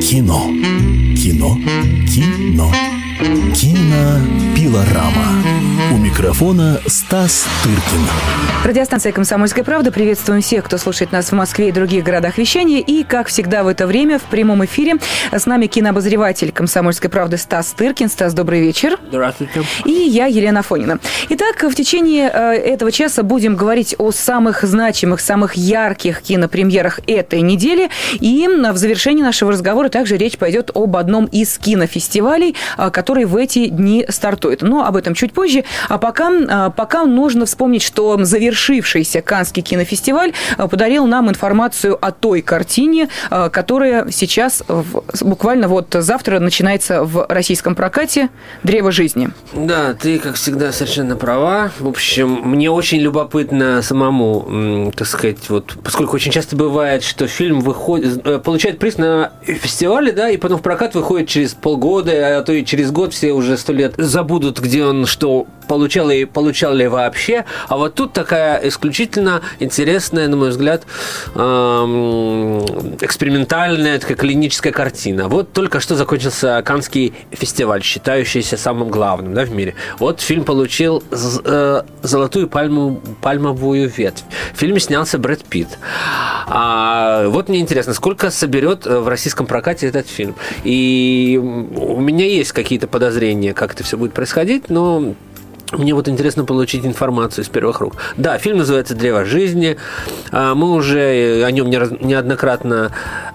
Кино. Кино. Кино. Кинопилорама. У микрофона Стас Тыркин. Радиостанция «Комсомольская правда». Приветствуем всех, кто слушает нас в Москве и других городах вещания. И, как всегда в это время, в прямом эфире с нами кинообозреватель «Комсомольской правды» Стас Тыркин. Стас, добрый вечер. Здравствуйте. И я, Елена Фонина. Итак, в течение э, этого часа будем говорить о самых значимых, самых ярких кинопремьерах этой недели. И в завершении нашего разговора также речь пойдет об одном из кинофестивалей, э, который в эти дни стартует. Но об этом чуть позже. А пока, а, пока нужно вспомнить, что завершившийся Канский кинофестиваль а, подарил нам информацию о той картине, а, которая сейчас буквально вот завтра начинается в российском прокате «Древо жизни». Да, ты, как всегда, совершенно права. В общем, мне очень любопытно самому, так сказать, вот, поскольку очень часто бывает, что фильм выходит, э, получает приз на фестивале, да, и потом в прокат выходит через полгода, а то и через год все уже сто лет забудут, где он что получал и получал ли вообще. А вот тут такая исключительно интересная, на мой взгляд, экспериментальная, такая клиническая картина. Вот только что закончился Канский фестиваль, считающийся самым главным да, в мире. Вот фильм получил э, золотую пальму, пальмовую ветвь. В фильме снялся Брэд Питт. А вот мне интересно, сколько соберет э, в российском прокате этот фильм? И у меня есть какие-то подозрения, как это все будет происходить, но мне вот интересно получить информацию из первых рук. Да, фильм называется «Древо жизни». А, мы уже о нем неоднократно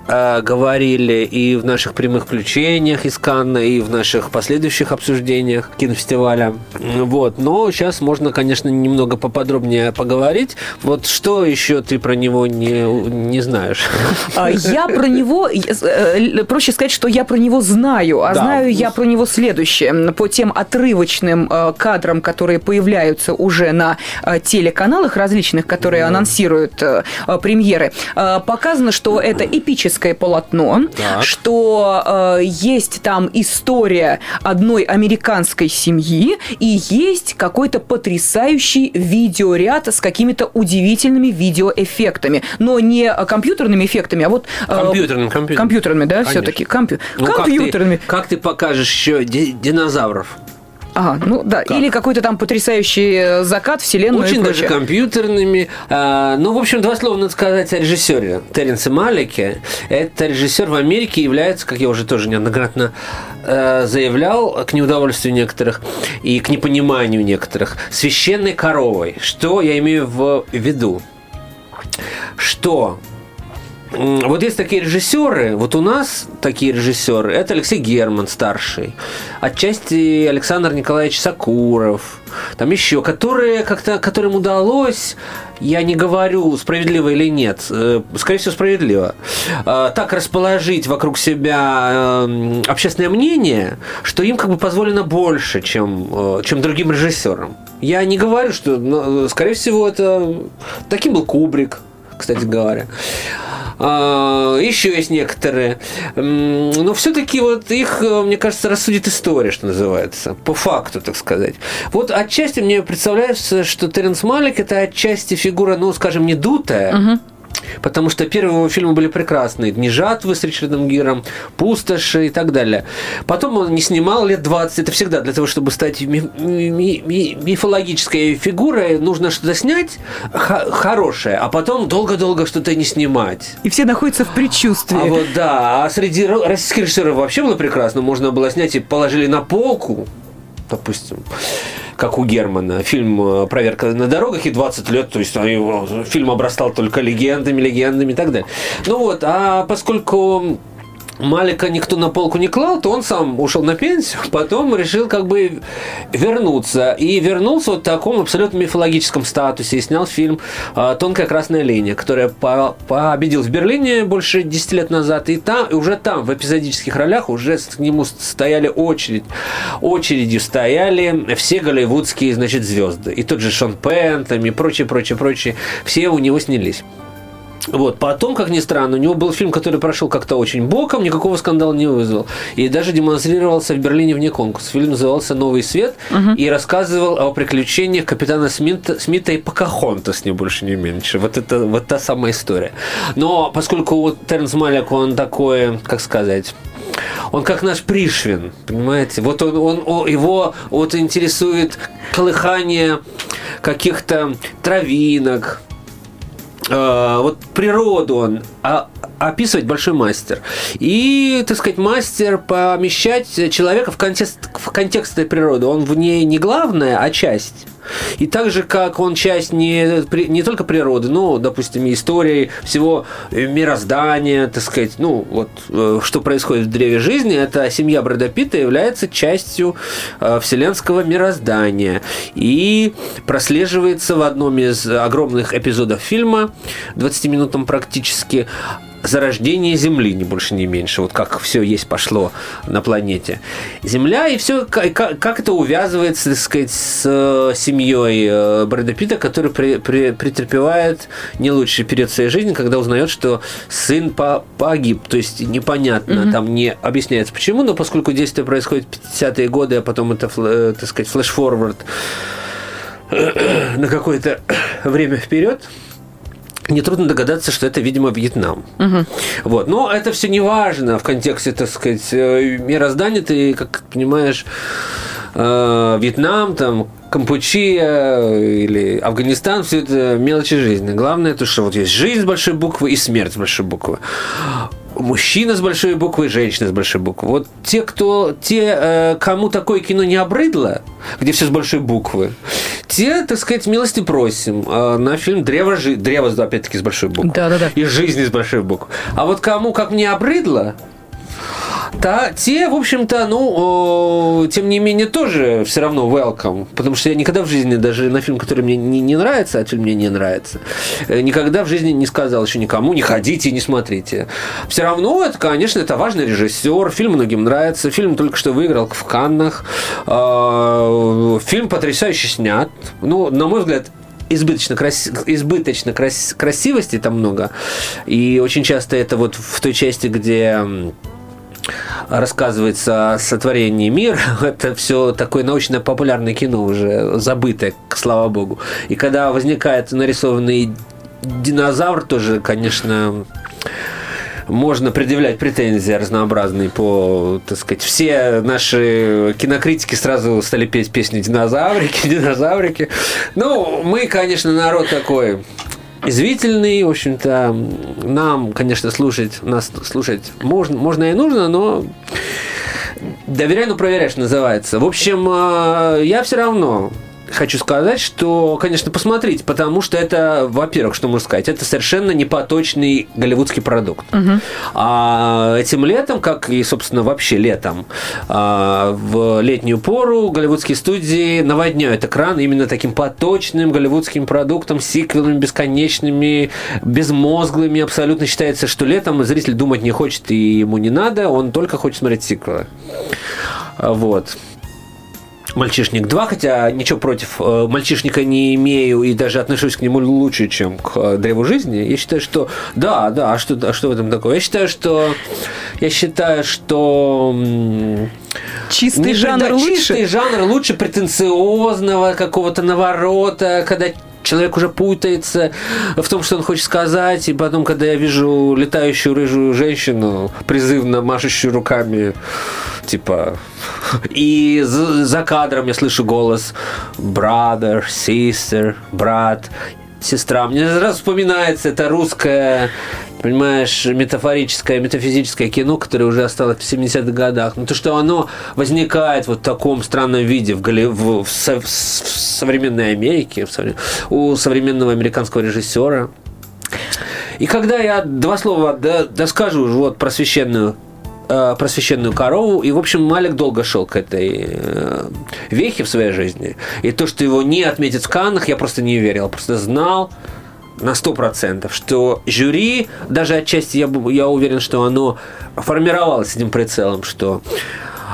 а, говорили и в наших прямых включениях из Канна, и в наших последующих обсуждениях кинофестиваля. Вот. Но сейчас можно, конечно, немного поподробнее поговорить. Вот что еще ты про него не, не знаешь? А, я про него, э, проще сказать, что я про него знаю, а да. знаю я про него следующее. По тем отрывочным э, кадрам, которые появляются уже на э, телеканалах различных, которые анонсируют э, премьеры, э, показано, что это эпическое полотно, так. что есть там история одной американской семьи и есть какой-то потрясающий видеоряд с какими-то удивительными видеоэффектами, но не компьютерными эффектами, а вот компьютерными, компьютерными, компьютерными да, все-таки компью... ну, компьютерными. Как ты, как ты покажешь еще динозавров? Ага, ну да, как? или какой-то там потрясающий э, закат вселенной. Очень даже компьютерными. А, ну, в общем, два слова надо сказать о режиссере Теренсе Малике. Это режиссер в Америке является, как я уже тоже неоднократно э, заявлял, к неудовольствию некоторых и к непониманию некоторых, священной коровой. Что я имею в виду? Что вот есть такие режиссеры, вот у нас такие режиссеры, это Алексей Герман старший, отчасти Александр Николаевич Сакуров, там еще, которые как-то, которым удалось, я не говорю, справедливо или нет, э, скорее всего, справедливо, э, так расположить вокруг себя э, общественное мнение, что им как бы позволено больше, чем, чем другим режиссерам. Я не говорю, что, скорее всего, это таким был Кубрик, кстати говоря. А, еще есть некоторые. Но все-таки вот их, э, мне кажется, рассудит история, что называется. По факту, так сказать. Вот отчасти мне представляется, что Теренс Малик это отчасти фигура, ну, скажем, не дутая, угу Потому что первые его фильмы были прекрасные. «Дни жатвы» с Ричардом Гиром, «Пустоши» и так далее. Потом он не снимал лет 20. Это всегда для того, чтобы стать ми- ми- ми- мифологической фигурой, нужно что-то снять хорошее, а потом долго-долго что-то не снимать. И все находятся в предчувствии. А вот да. А среди российских режиссеров вообще было прекрасно. Можно было снять и положили на полку, допустим как у Германа. Фильм э, «Проверка на дорогах» и 20 лет, то есть фильм обрастал только легендами, легендами и так далее. Ну вот, а поскольку Малика никто на полку не клал, то он сам ушел на пенсию, потом решил как бы вернуться. И вернулся вот в таком абсолютно мифологическом статусе и снял фильм а, «Тонкая красная линия», которая победил в Берлине больше 10 лет назад. И там, и уже там, в эпизодических ролях, уже к нему стояли очередь. Очередью стояли все голливудские, значит, звезды. И тот же Шон Пен, там, и прочее, прочее, прочее. Все у него снялись. Вот. Потом, как ни странно, у него был фильм, который прошел как-то очень боком, никакого скандала не вызвал. И даже демонстрировался в Берлине вне конкурса. Фильм назывался «Новый свет» угу. и рассказывал о приключениях капитана Смита, Смита и Покахонтас, не больше, не меньше. Вот это вот та самая история. Но поскольку вот Тернс Малик, он такой, как сказать, он как наш Пришвин, понимаете? Вот он, он, он его вот интересует колыхание каких-то травинок, вот природу он а, описывать большой мастер. И, так сказать, мастер помещать человека в контекст, в контекст этой природы. Он в ней не главное, а часть. И так же, как он часть не, не только природы, но, допустим, истории всего мироздания, так сказать, ну, вот, э, что происходит в древе жизни, это семья Брэда Питта является частью э, вселенского мироздания. И прослеживается в одном из огромных эпизодов фильма, 20-минутном практически, зарождение Земли, не больше, не меньше. Вот как все есть пошло на планете. Земля и все, как, как это увязывается, так сказать, с э, семьей э, Брэда Питта, который при, при, претерпевает не лучший период своей жизни, когда узнает, что сын по, погиб. То есть непонятно, mm-hmm. там не объясняется почему, но поскольку действие происходит в 50-е годы, а потом это, э, так сказать, флеш-форвард на какое-то время вперед, нетрудно догадаться, что это, видимо, Вьетнам. Угу. Вот. Но это все не важно в контексте, так сказать, э, мироздания. Ты, как понимаешь, э, Вьетнам, там, Кампучия или Афганистан, все это мелочи жизни. Главное то, что вот есть жизнь с большой буквы и смерть с большой буквы мужчина с большой буквы женщина с большой буквы. Вот те, кто, те, э, кому такое кино не обрыдло, где все с большой буквы, те, так сказать, милости просим э, на фильм «Древо, жи... Древо опять-таки, с большой буквы. Да, да, да. И «Жизнь» с большой буквы. А вот кому, как мне обрыдло, Та, те, в общем-то, ну, тем не менее, тоже все равно welcome. Потому что я никогда в жизни, даже на фильм, который мне не, не нравится, а фильм мне не нравится, э, никогда в жизни не сказал еще никому, не ходите, не смотрите. Все равно, это, конечно, это важный режиссер, фильм многим нравится, фильм только что выиграл в Каннах, а, фильм потрясающе снят. Ну, на мой взгляд, избыточно, крас... избыточно крас... красивости там много. И очень часто это вот в той части, где рассказывается о сотворении мира, это все такое научно-популярное кино уже забытое, слава богу. И когда возникает нарисованный динозавр, тоже, конечно, можно предъявлять претензии разнообразные по, так сказать, все наши кинокритики сразу стали петь песни динозаврики, динозаврики. Ну, мы, конечно, народ такой извительный, в общем-то, нам, конечно, слушать, нас слушать можно, можно и нужно, но доверяй, но проверяешь, называется. В общем, э, я все равно хочу сказать, что, конечно, посмотрите, потому что это, во-первых, что можно сказать, это совершенно непоточный голливудский продукт. Угу. А этим летом, как и, собственно, вообще летом, а, в летнюю пору голливудские студии наводняют экран именно таким поточным голливудским продуктом, сиквелами бесконечными, безмозглыми. Абсолютно считается, что летом зритель думать не хочет и ему не надо, он только хочет смотреть сиквелы. Вот. Мальчишник 2, хотя ничего против э, мальчишника не имею и даже отношусь к нему лучше, чем к э, древу жизни. Я считаю, что да, да, а что, а что в этом такое? Я считаю, что я считаю, что чистый не, жанр да, лучше. Чистый жанр лучше претенциозного какого-то наворота, когда человек уже путается в том, что он хочет сказать, и потом, когда я вижу летающую рыжую женщину, призывно машущую руками, типа... И за кадром я слышу голос brother, sister, брат сестра. Мне сразу вспоминается это русское, понимаешь, метафорическое, метафизическое кино, которое уже осталось в 70-х годах. Но то, что оно возникает вот в таком странном виде в, Голли... в, в, в современной Америке, в современ... у современного американского режиссера. И когда я два слова доскажу вот про священную э, просвещенную корову. И, в общем, Малик долго шел к этой э, вехе в своей жизни. И то, что его не отметят в Каннах, я просто не верил. просто знал на сто процентов, что жюри, даже отчасти я, я уверен, что оно формировалось с этим прицелом, что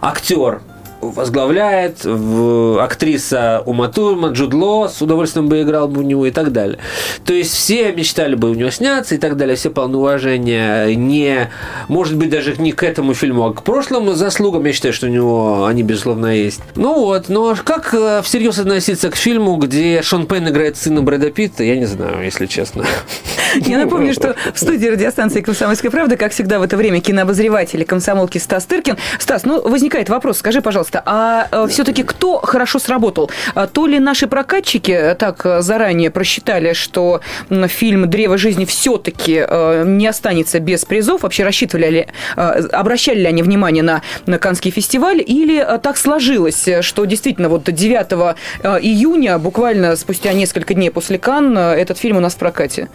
актер возглавляет, в, актриса Ума Турман, Джуд Ло с удовольствием бы играл бы у него и так далее. То есть все мечтали бы у него сняться и так далее, все полны уважения, не, может быть, даже не к этому фильму, а к прошлым заслугам, я считаю, что у него они, безусловно, есть. Ну вот, но как э, всерьез относиться к фильму, где Шон Пен играет сына Брэда Питта, я не знаю, если честно. Я напомню, что в студии радиостанции «Комсомольская правда», как всегда в это время, кинообозреватель комсомолки Стас Тыркин. Стас, ну, возникает вопрос, скажи, пожалуйста, а э, все-таки кто хорошо сработал? А то ли наши прокатчики так заранее просчитали, что фильм «Древо жизни» все-таки э, не останется без призов? Вообще рассчитывали ли, э, обращали ли они внимание на, на Канский фестиваль? Или так сложилось, что действительно вот 9 июня, буквально спустя несколько дней после Кан, этот фильм у нас в прокате?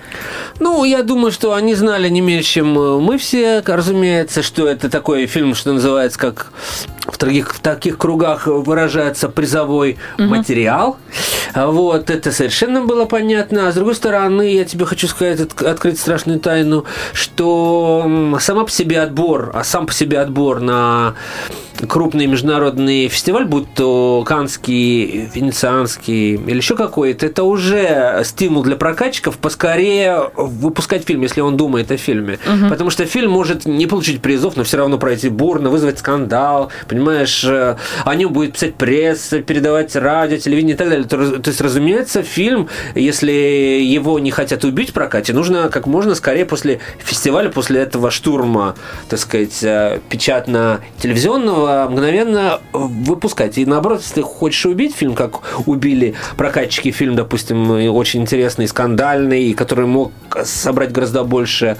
Ну, я думаю, что они знали не меньше, чем мы все, разумеется, что это такой фильм, что называется, как в таких, в таких кругах выражается призовой угу. материал. Вот, это совершенно было понятно. А с другой стороны, я тебе хочу сказать, открыть страшную тайну, что сама по себе отбор, а сам по себе отбор на крупный международный фестиваль, будь то Канский, Венецианский или еще какой-то, это уже стимул для прокатчиков поскорее выпускать фильм, если он думает о фильме. Угу. Потому что фильм может не получить призов, но все равно пройти бурно, вызвать скандал, понимаешь, э, о нем будет писать пресса, передавать радио, телевидение и так далее. То, есть, разумеется, фильм, если его не хотят убить в прокате, нужно как можно скорее после фестиваля, после этого штурма, так сказать, э, печатно-телевизионного мгновенно выпускать. И наоборот, если ты хочешь убить фильм, как убили прокатчики фильм, допустим, очень интересный, скандальный, который мог собрать гораздо больше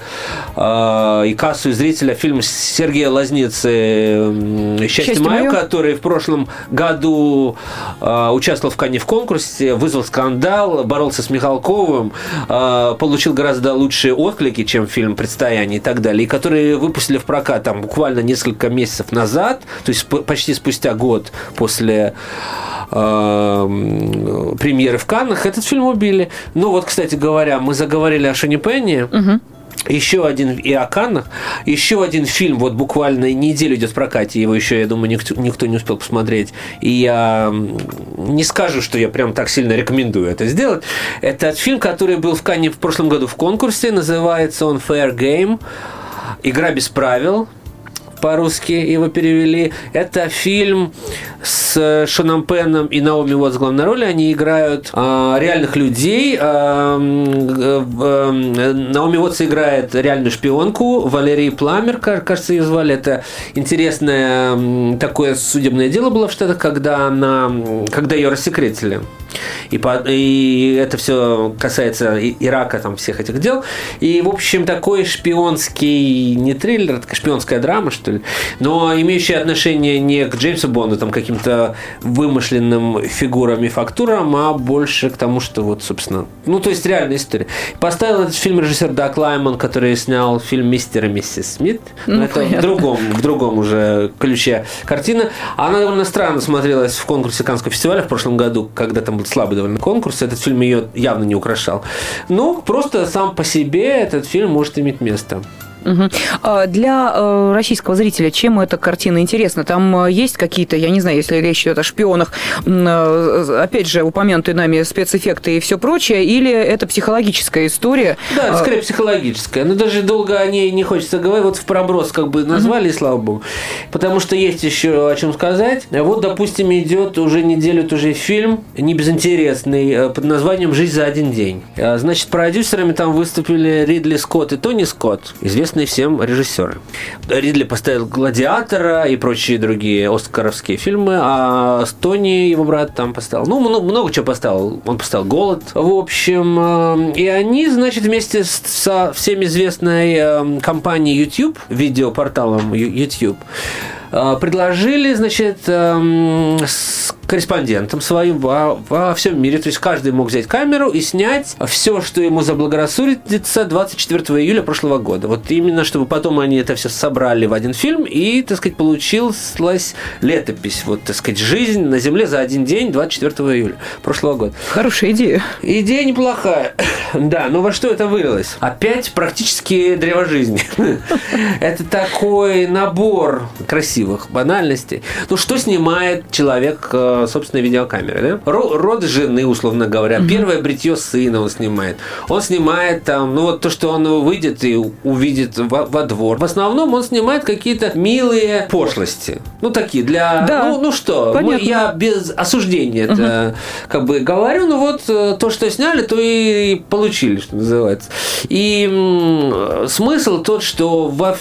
э, и кассу и зрителя, фильм Сергея Лазницы «Счастье, Счастье мое», мое, который в прошлом году э, участвовал в Кане в конкурсе, вызвал скандал, боролся с Михалковым, э, получил гораздо лучшие отклики, чем фильм «Предстояние» и так далее, и которые выпустили в прокат там буквально несколько месяцев назад, то есть почти спустя год после э, премьеры в Каннах этот фильм убили. Ну вот, кстати говоря, мы заговорили о Шоне Пенни. Угу. Еще один и о Каннах, еще один фильм, вот буквально неделю идет в прокате, его еще, я думаю, никто, никто не успел посмотреть. И я не скажу, что я прям так сильно рекомендую это сделать. Это фильм, который был в Канне в прошлом году в конкурсе, называется он Fair Game. Игра без правил по-русски его перевели. Это фильм с Шоном Пеном и Наоми Уотс в главной роли. Они играют а, реальных людей. А, а, Наоми Уотс играет реальную шпионку. Валерий Пламер, кажется, ее звали. Это интересное такое судебное дело было в Штатах, когда, она, когда ее рассекретили. И, по, и это все касается Ирака, там, всех этих дел. И, в общем, такой шпионский, не триллер, такая шпионская драма, что ли, но имеющая отношение не к Джеймсу Бонду, там, каким-то вымышленным фигурам и фактурам, а больше к тому, что вот, собственно, ну, то есть реальная история. Поставил этот фильм режиссер Дак Лайман, который снял фильм «Мистер и миссис Смит». Ну, но это в другом, в другом уже ключе картина. Она довольно странно смотрелась в конкурсе Каннского фестиваля в прошлом году, когда там был слабый довольно конкурс. Этот фильм ее явно не украшал. Но просто сам по себе этот фильм может иметь место. Угу. Для э, российского зрителя чем эта картина интересна? Там э, есть какие-то, я не знаю, если речь идет о шпионах, э, опять же, упомянутые нами спецэффекты и все прочее, или это психологическая история? Да, скорее психологическая. Но даже долго о ней не хочется говорить. Вот в проброс как бы назвали, угу. слава богу. Потому что есть еще о чем сказать. Вот, допустим, идет уже неделю тоже фильм, не безинтересный, под названием «Жизнь за один день». Значит, продюсерами там выступили Ридли Скотт и Тони Скотт, известные известные всем режиссеры. Ридли поставил «Гладиатора» и прочие другие оскаровские фильмы, а Стони, его брат, там поставил. Ну, много, много чего поставил. Он поставил «Голод». В общем, э, и они, значит, вместе со всем известной э, компанией YouTube, видеопорталом YouTube, предложили, значит, с корреспондентом своим во, во всем мире. То есть каждый мог взять камеру и снять все, что ему заблагорассудится 24 июля прошлого года. Вот именно, чтобы потом они это все собрали в один фильм и, так сказать, получилась летопись. Вот, так сказать, жизнь на Земле за один день 24 июля прошлого года. Хорошая идея. Идея неплохая. Да, но во что это вылилось? Опять практически древо жизни. Это такой набор красивый красивых банальностей. Ну, что снимает человек, э, собственно, видеокамеры, да? Род жены, условно говоря. Угу. Первое бритье сына он снимает. Он снимает там, ну, вот то, что он выйдет и увидит во, во двор. В основном он снимает какие-то милые пошлости. Ну, такие для... Да. Ну, ну что, мы, я без осуждения это как бы говорю, ну, вот э, то, что сняли, то и получили, что называется. И м- смысл тот, что во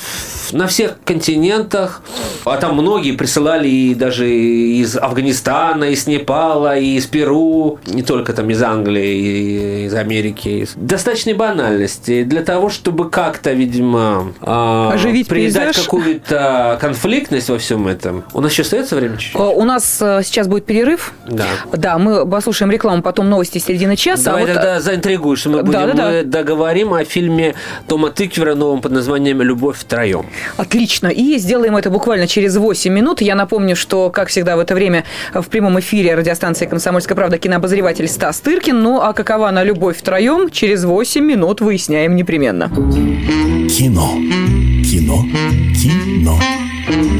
на всех континентах, а там многие присылали и даже из Афганистана, из Непала, и из Перу, не только там из Англии, и из Америки. Достаточной банальности для того, чтобы как-то, видимо, а, оживить придать какую-то конфликтность во всем этом. У нас еще остается время чуть-чуть? У нас э, сейчас будет перерыв. Да. Да, мы послушаем рекламу, потом новости середины часа. Давай а вот... тогда заинтригуешь, мы будем да, да, да. мы договорим о фильме Тома Тыквера новом под названием «Любовь втроем». Отлично. И сделаем это буквально через 8 минут. Я напомню, что, как всегда, в это время в прямом эфире радиостанции «Комсомольская правда» кинообозреватель Стас Тыркин. Ну, а какова она любовь втроем, через 8 минут выясняем непременно. Кино. Кино. Кино.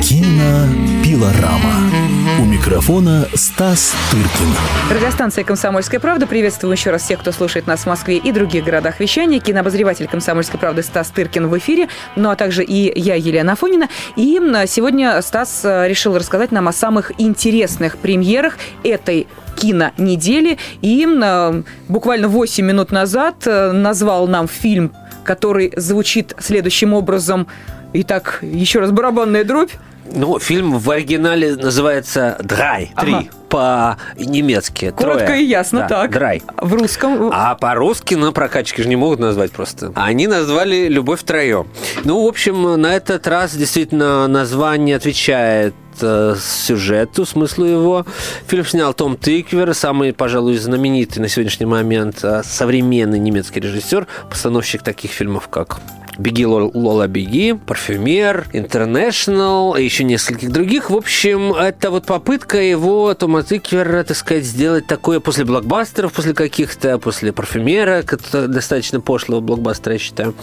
Кинопилорама. У микрофона Стас Тыркин. Радиостанция «Комсомольская правда». Приветствую еще раз всех, кто слушает нас в Москве и других городах вещания. Кинообозреватель «Комсомольской правды» Стас Тыркин в эфире. Ну, а также и я, Елена Афонина. И сегодня Стас э, решил рассказать нам о самых интересных премьерах этой кинонедели. И э, буквально 8 минут назад э, назвал нам фильм, который звучит следующим образом – Итак, еще раз барабанная дробь. Ну, фильм в оригинале называется «Драй». Три. Ага. По-немецки. Коротко Трое. и ясно, да, так. Драй. В русском... А по-русски на прокачке же не могут назвать просто. Они назвали «Любовь втроем». Ну, в общем, на этот раз действительно название отвечает э, сюжету, смыслу его. Фильм снял Том Тыквер, самый, пожалуй, знаменитый на сегодняшний момент э, современный немецкий режиссер, постановщик таких фильмов, как «Беги, Лола, беги», «Парфюмер», «Интернешнл» и еще нескольких других. В общем, это вот попытка его, Тома Тыквера, так сказать, сделать такое после блокбастеров, после каких-то, после «Парфюмера», достаточно пошлого блокбастера, я считаю.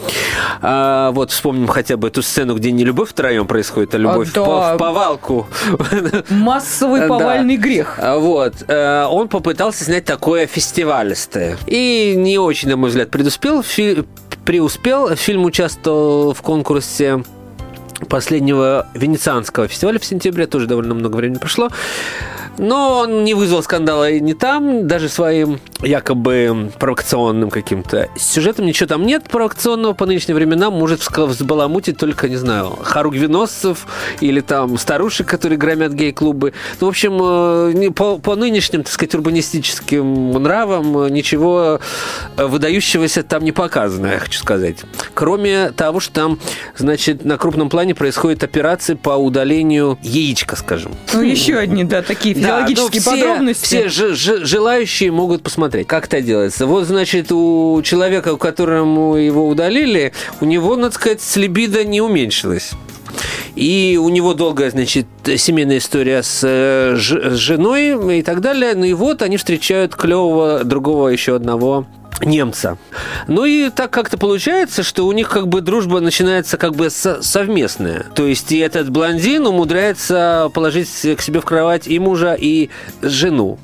А, вот вспомним хотя бы эту сцену, где не любовь втроем происходит, а любовь а, да. в повалку. Массовый повальный грех. А, вот. Э, он попытался снять такое фестивалистое. И не очень, на мой взгляд, предуспел преуспел. Фильм участвовал в конкурсе последнего венецианского фестиваля в сентябре, тоже довольно много времени прошло. Но он не вызвал скандала и не там, даже своим якобы провокационным каким-то сюжетом. Ничего там нет провокационного по нынешним временам. Может взбаламутить только, не знаю, харугвиносцев или там старушек, которые громят гей-клубы. Ну, в общем, э, по, по нынешним, так сказать, урбанистическим нравам ничего выдающегося там не показано, я хочу сказать. Кроме того, что там, значит, на крупном плане происходят операции по удалению яичка, скажем. Ну, еще одни, да, такие физиологические да, все, подробности. Все ж, ж, желающие могут посмотреть, как это делается. Вот, значит, у человека, у которому его удалили, у него, надо сказать, либидо не уменьшилось. И у него долгая, значит, семейная история с, э, с женой и так далее. Ну и вот они встречают клевого другого еще одного немца. Ну и так как-то получается, что у них как бы дружба начинается как бы совместная. То есть и этот блондин умудряется положить к себе в кровать и мужа, и жену.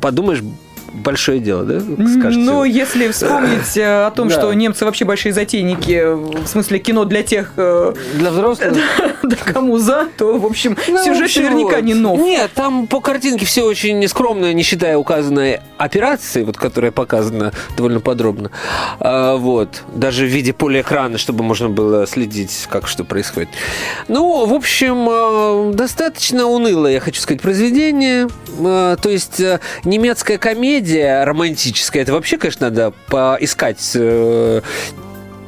Подумаешь, большое дело, да? Скажете? Ну, если вспомнить э, о том, да. что немцы вообще большие затейники, в смысле кино для тех... Э, для взрослых? Да, кому за, то, в общем, ну, сюжет наверняка вот. не нов. Нет, там по картинке все очень нескромно, не считая указанной операции, вот, которая показана довольно подробно. А, вот. Даже в виде полиэкрана, чтобы можно было следить, как что происходит. Ну, в общем, э, достаточно унылое, я хочу сказать, произведение. То есть немецкая комедия, комедия романтическая, это вообще, конечно, надо поискать э,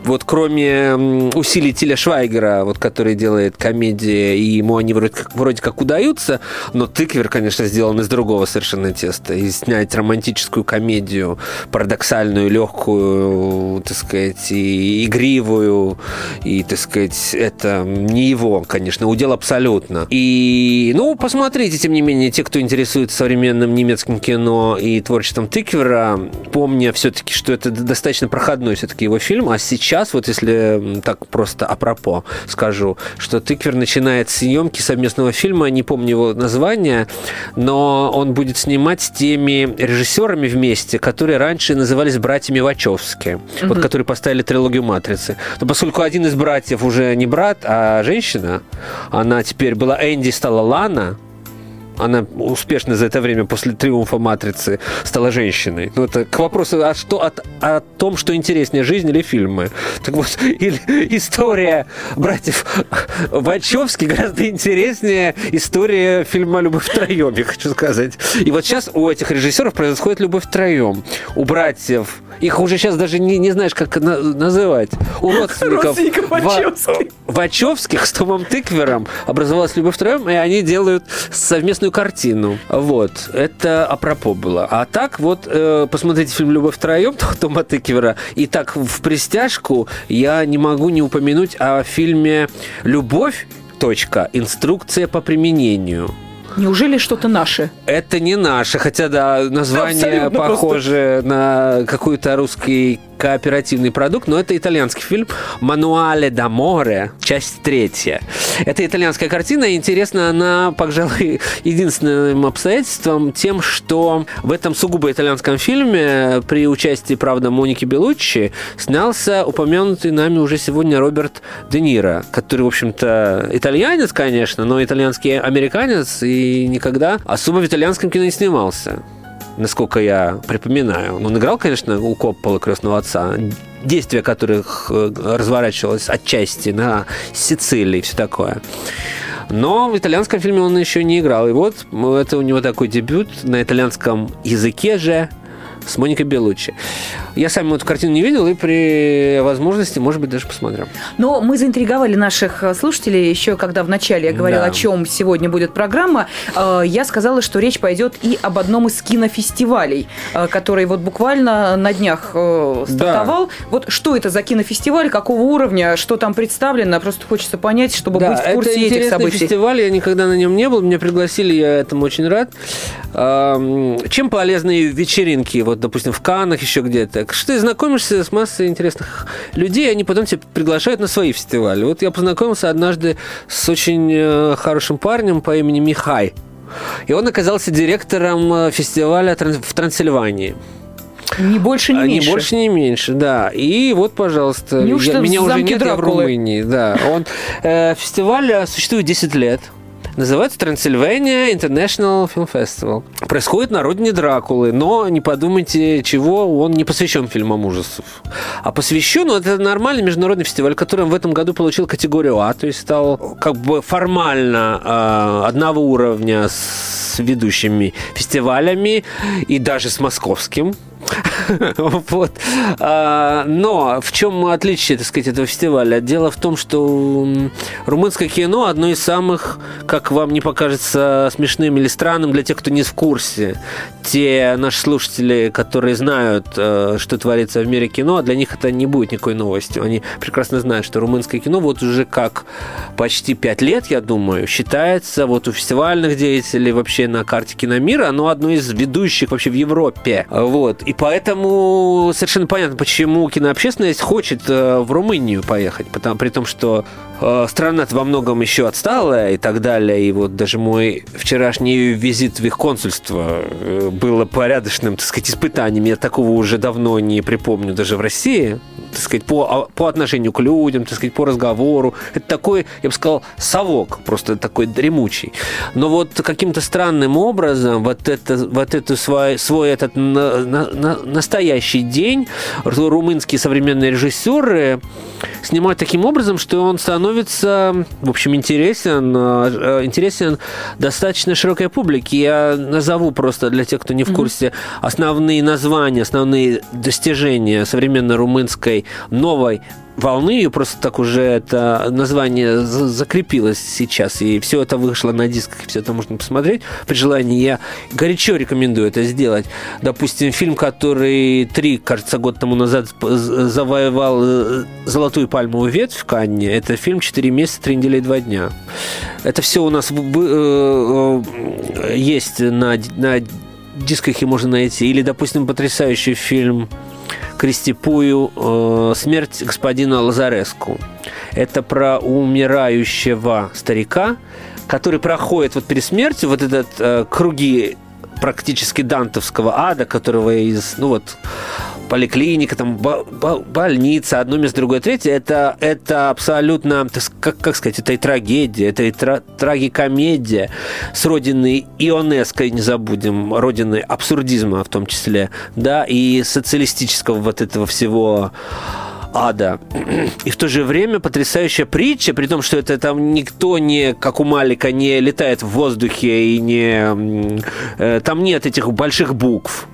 вот кроме усилий Тиля Швайгера, вот, который делает комедии, и ему они вроде как, вроде как удаются, но Тыквер, конечно, сделан из другого совершенно теста. И снять романтическую комедию, парадоксальную, легкую, так сказать, и игривую, и, так сказать, это не его, конечно, удел абсолютно. И, ну, посмотрите, тем не менее, те, кто интересуется современным немецким кино и творчеством Тыквера, помня все-таки, что это достаточно проходной все-таки его фильм, а сейчас сейчас, вот если так просто апропо скажу, что Тыквер начинает съемки совместного фильма, не помню его название, но он будет снимать с теми режиссерами вместе, которые раньше назывались братьями Вачовски, угу. вот которые поставили трилогию «Матрицы». Но поскольку один из братьев уже не брат, а женщина, она теперь была Энди, стала Лана, она успешно за это время после триумфа «Матрицы» стала женщиной. Ну, это к вопросу о, что, о, о том, что интереснее, жизнь или фильмы. Так вот, или, история братьев Вачовски гораздо интереснее история фильма «Любовь втроем», я хочу сказать. И вот сейчас у этих режиссеров происходит «Любовь втроем». У братьев их уже сейчас даже не, не знаешь, как на, называть. У родственников, родственников Вачовских. Вачовских с Томом Тыквером образовалась «Любовь втроем», и они делают совместную картину. Вот. Это апропо было. А так вот, э, посмотрите фильм «Любовь втроем» Тома Тыквера. И так в пристяжку я не могу не упомянуть о фильме «Любовь. Точка. Инструкция по применению». Неужели что-то наше? Это не наше, хотя да, название Абсолютно похоже просто. на какой-то русский кооперативный продукт, но это итальянский фильм «Мануале да море», часть третья. Это итальянская картина, и интересна она, пожалуй, единственным обстоятельством тем, что в этом сугубо итальянском фильме при участии, правда, Моники Белуччи снялся упомянутый нами уже сегодня Роберт Де Ниро, который, в общем-то, итальянец, конечно, но итальянский американец и никогда особо в итальянском кино не снимался насколько я припоминаю. Он играл, конечно, у Коппола «Крестного отца», действие которых э, разворачивалось отчасти на Сицилии и все такое. Но в итальянском фильме он еще не играл. И вот это у него такой дебют на итальянском языке же с Моникой Белуччи. Я сам эту картину не видел и при возможности, может быть, даже посмотрим. Но мы заинтриговали наших э, слушателей еще, когда вначале я говорила, да. о чем сегодня будет программа. Э, я сказала, что речь пойдет и об одном из кинофестивалей, э, который вот буквально на днях стартовал. Да. Вот что это за кинофестиваль, какого уровня, что там представлено, просто хочется понять, чтобы да, быть в курсе это этих событий. фестиваль, я никогда на нем не был, меня пригласили, я этому очень рад. Чем полезны вечеринки, вот, допустим, в Каннах еще где-то? Так что ты знакомишься с массой интересных людей, они потом тебя приглашают на свои фестивали. Вот я познакомился однажды с очень э, хорошим парнем по имени Михай. И он оказался директором э, фестиваля в Трансильвании. Не больше, не а, меньше. Не больше, не меньше, да. И вот, пожалуйста, я, меня уже нет, Дракулы. я в Румынии. Да. Он, э, фестиваль существует 10 лет. Называется Transylvania International Film Festival. Происходит на родине Дракулы, но не подумайте, чего, он не посвящен фильмам ужасов. А посвящен, ну, это нормальный международный фестиваль, который в этом году получил категорию А, то есть стал как бы формально э, одного уровня с ведущими фестивалями и даже с московским вот. А, но в чем отличие, так сказать, этого фестиваля? Дело в том, что румынское кино одно из самых, как вам не покажется смешным или странным для тех, кто не в курсе. Те наши слушатели, которые знают, э, что творится в мире кино, для них это не будет никакой новостью. Они прекрасно знают, что румынское кино вот уже как почти пять лет, я думаю, считается вот у фестивальных деятелей вообще на карте киномира, оно одно из ведущих вообще в Европе. Вот. И поэтому совершенно понятно, почему кинообщественность хочет э, в Румынию поехать, потому, при том, что страна во многом еще отсталая и так далее. И вот даже мой вчерашний визит в их консульство э, было порядочным, так сказать, испытанием. Я такого уже давно не припомню даже в России так сказать, по, а, по отношению к людям, так сказать, по разговору. Это такой, я бы сказал, совок, просто такой дремучий. Но вот каким-то странным образом вот, это, вот это свой, свой этот на, на, настоящий день румынские современные режиссеры снимают таким образом, что он становится, в общем, интересен, э, интересен достаточно широкой публике. Я назову просто для тех, кто не в курсе, основные названия, основные достижения современной румынской новой волны, и просто так уже это название закрепилось сейчас, и все это вышло на дисках, и все это можно посмотреть. При желании я горячо рекомендую это сделать. Допустим, фильм, который три, кажется, год тому назад завоевал э, золотую пальмовую ветвь в Канне, это фильм «Четыре месяца, три недели и два дня». Это все у нас э, э, есть на, на дисках и можно найти. Или, допустим, потрясающий фильм Кристипую э, «Смерть господина Лазареску». Это про умирающего старика, который проходит вот перед смертью вот этот э, круги практически дантовского ада, которого из, ну вот, поликлиника, там, больница, одно место, другое, третье, это, это абсолютно, как, как сказать, это и трагедия, это и тра трагикомедия с родиной ионеско, не забудем, родины абсурдизма в том числе, да, и социалистического вот этого всего ада. И в то же время потрясающая притча, при том, что это там никто не, как у Малика, не летает в воздухе и не... Э, там нет этих больших букв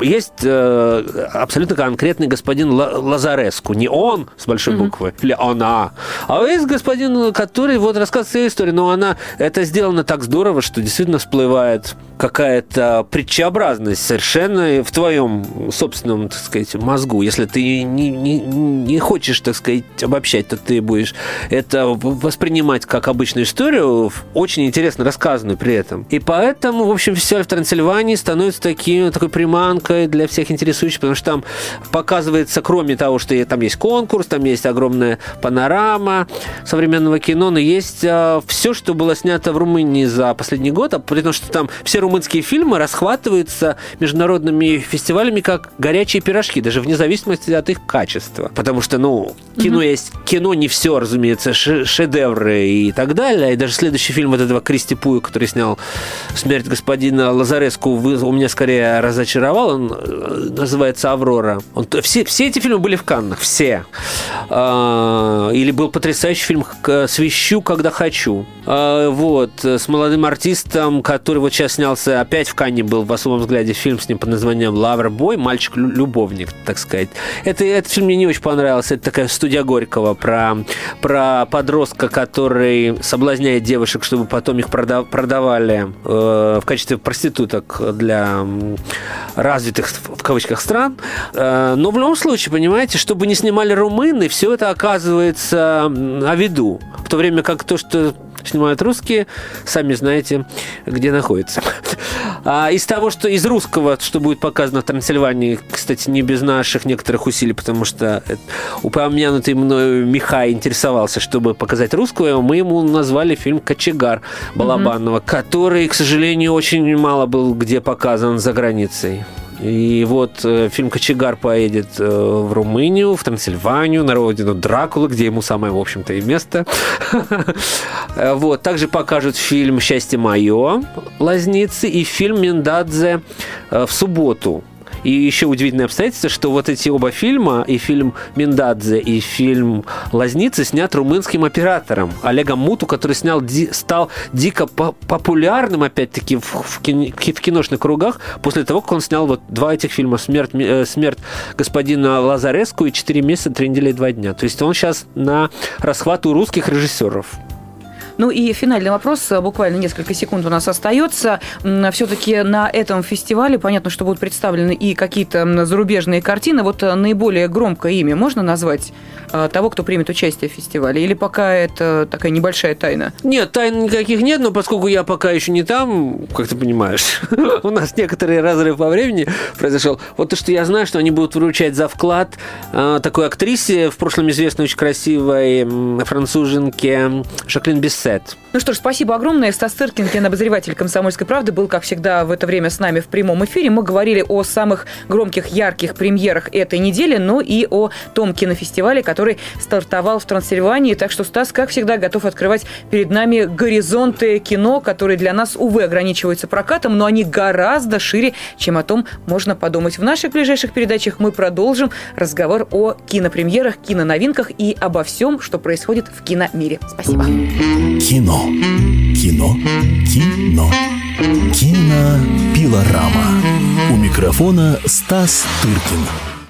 есть э, абсолютно конкретный господин Лазареску. Не он с большой буквы, mm-hmm. или она. А есть господин, который вот рассказывает свою историю, но она это сделано так здорово, что действительно всплывает какая-то притчеобразность совершенно в твоем собственном, так сказать, мозгу. Если ты не, не, не хочешь, так сказать, обобщать, то ты будешь это воспринимать как обычную историю, очень интересно рассказанную при этом. И поэтому, в общем, все в Трансильвании становится таким, такой приманкой для всех интересующих, потому что там показывается, кроме того, что там есть конкурс, там есть огромная панорама современного кино, но есть а, все, что было снято в Румынии за последний год, а при том, что там все румынские фильмы расхватываются международными фестивалями как горячие пирожки, даже вне зависимости от их качества. Потому что, ну, кино угу. есть... Кино не все, разумеется, шедевры и так далее. И даже следующий фильм вот этого Кристи Пуя, который снял «Смерть господина Лазареску», у меня скорее разочаровал. Он э, называется «Аврора». Он, все, все эти фильмы были в Каннах, все. А, или был потрясающий фильм «Свищу, когда хочу». А, вот, с молодым артистом, который вот сейчас снялся опять в Канне был в особом взгляде фильм с ним под названием Лавр Бой, мальчик-любовник, так сказать. Это, этот фильм мне не очень понравился. Это такая студия Горького про, про подростка, который соблазняет девушек, чтобы потом их продав, продавали э, в качестве проституток для развитых, в кавычках, стран. Э, но в любом случае, понимаете, чтобы не снимали румыны, все это оказывается о виду. В то время как то, что снимают русские, сами знаете, где находится. А из того, что из русского, что будет показано в Трансильвании, кстати, не без наших некоторых усилий, потому что упомянутый мною Михай интересовался, чтобы показать русского, мы ему назвали фильм «Кочегар» Балабанова, mm-hmm. который, к сожалению, очень мало был где показан за границей. И вот э, фильм «Кочегар» поедет э, в Румынию, в Трансильванию, на родину Дракулы, где ему самое, в общем-то, и место. Вот. Также покажут фильм «Счастье мое» Лазницы и фильм «Миндадзе» э, в субботу и еще удивительное обстоятельство, что вот эти оба фильма, и фильм «Миндадзе», и фильм «Лазницы» снят румынским оператором Олегом Муту, который снял, ди, стал дико по популярным, опять-таки, в, в, кино, в киношных кругах после того, как он снял вот два этих фильма «Смерть, э, смерть господина Лазареску» и «Четыре месяца, три недели и два дня». То есть он сейчас на расхват у русских режиссеров. Ну и финальный вопрос, буквально несколько секунд у нас остается. Все-таки на этом фестивале понятно, что будут представлены и какие-то зарубежные картины. Вот э, наиболее громкое имя можно назвать э, того, кто примет участие в фестивале? Или пока это такая небольшая тайна? Нет, тайн никаких нет, но поскольку я пока еще не там, как ты понимаешь, у нас некоторый разрыв по времени произошел. Вот то, что я знаю, что они будут вручать за вклад э, такой актрисе, в прошлом известной, очень красивой француженке Жаклин Бессе Сет. Ну что ж, спасибо огромное. Стас Циркин, обозреватель «Комсомольской правды», был, как всегда, в это время с нами в прямом эфире. Мы говорили о самых громких, ярких премьерах этой недели, но и о том кинофестивале, который стартовал в Трансильвании. Так что Стас, как всегда, готов открывать перед нами горизонты кино, которые для нас, увы, ограничиваются прокатом, но они гораздо шире, чем о том можно подумать. В наших ближайших передачах мы продолжим разговор о кинопремьерах, киноновинках и обо всем, что происходит в киномире. Спасибо. Кино. Кино. Кино. Кинопилорама. У микрофона Стас Тыркин.